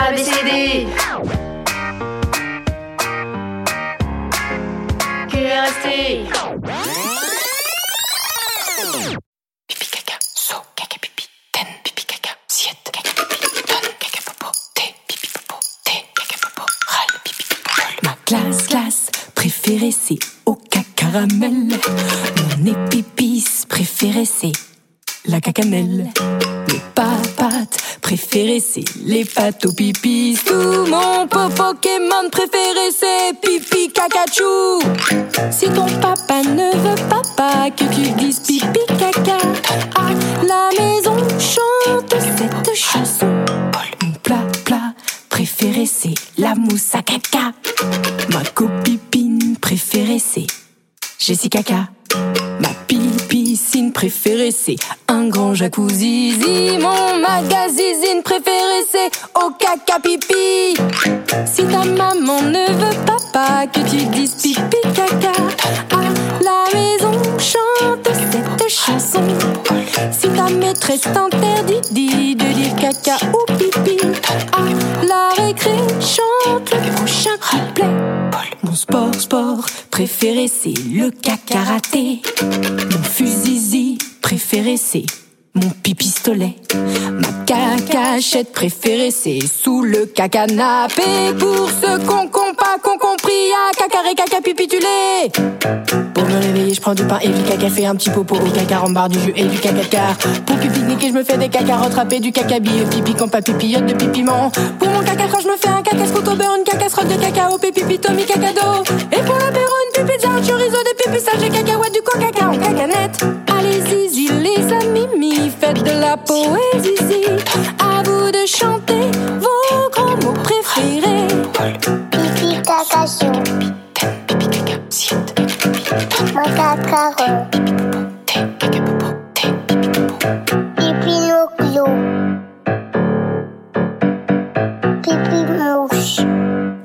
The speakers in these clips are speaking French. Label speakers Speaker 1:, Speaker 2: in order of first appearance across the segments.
Speaker 1: ABCD. QRST.
Speaker 2: Pipi caca, so, caca pipi, ten, pipi caca, siete, caca pipi, ton, caca popo, té, pipi popo, té, caca popo, râle, pipi popo. Ma glace, glace préférée c'est au cacaramel. Mon épipice préféré c'est la cacanelle. Préférées c'est les pâtes au pipi. Tout mon po- Pokémon préféré c'est pipi cacachou. Si ton papa ne veut pas, que tu dises pipi caca, à la maison chante cette chanson. Mon plat, plat préféré c'est la mousse à caca. Ma copine préférée c'est Jessica piscine préférée c'est un grand jacuzzi. Mon magazine préféré c'est au caca pipi. Si ta maman ne veut pas, que tu dises pipi caca, à la maison chante cette chanson. Si ta maîtresse t'interdit dit de dire caca ou pipi, à la récré chante le prochain couplet. Sport, sport préféré c'est le karaté. Mon fusil préféré c'est mon pipistolet. Ma cacachette préférée c'est sous le cacanapé. Pour pas qu'on compris à cacaré caca pipitulé. Pour me réveiller, je prends du pain et du caca, fait un petit popo au caca barre du jus et du cacacar. Pour pique-niquer, je me fais des caca rattrapés, du caca bille, pipi quand pas pipillote de pipiment. Pour mon caca je me fais un caca au beurre, une cacasserolle de cacao, pipi Tommy cacado. Et pour l'apéro, une pipi un chorizo, des pipissages, des cacahuètes, du coca en cacanette. Allez zizi les amis, mi, faites de la poésie. À vous de chanter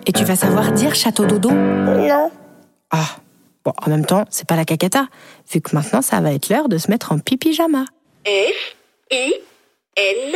Speaker 3: Et tu vas savoir dire château dodo
Speaker 4: Non,
Speaker 3: Ah, bon, en même temps, c'est pas la cacata, vu que maintenant ça va être l'heure de se mettre en pipi-jama.
Speaker 1: F, I, N.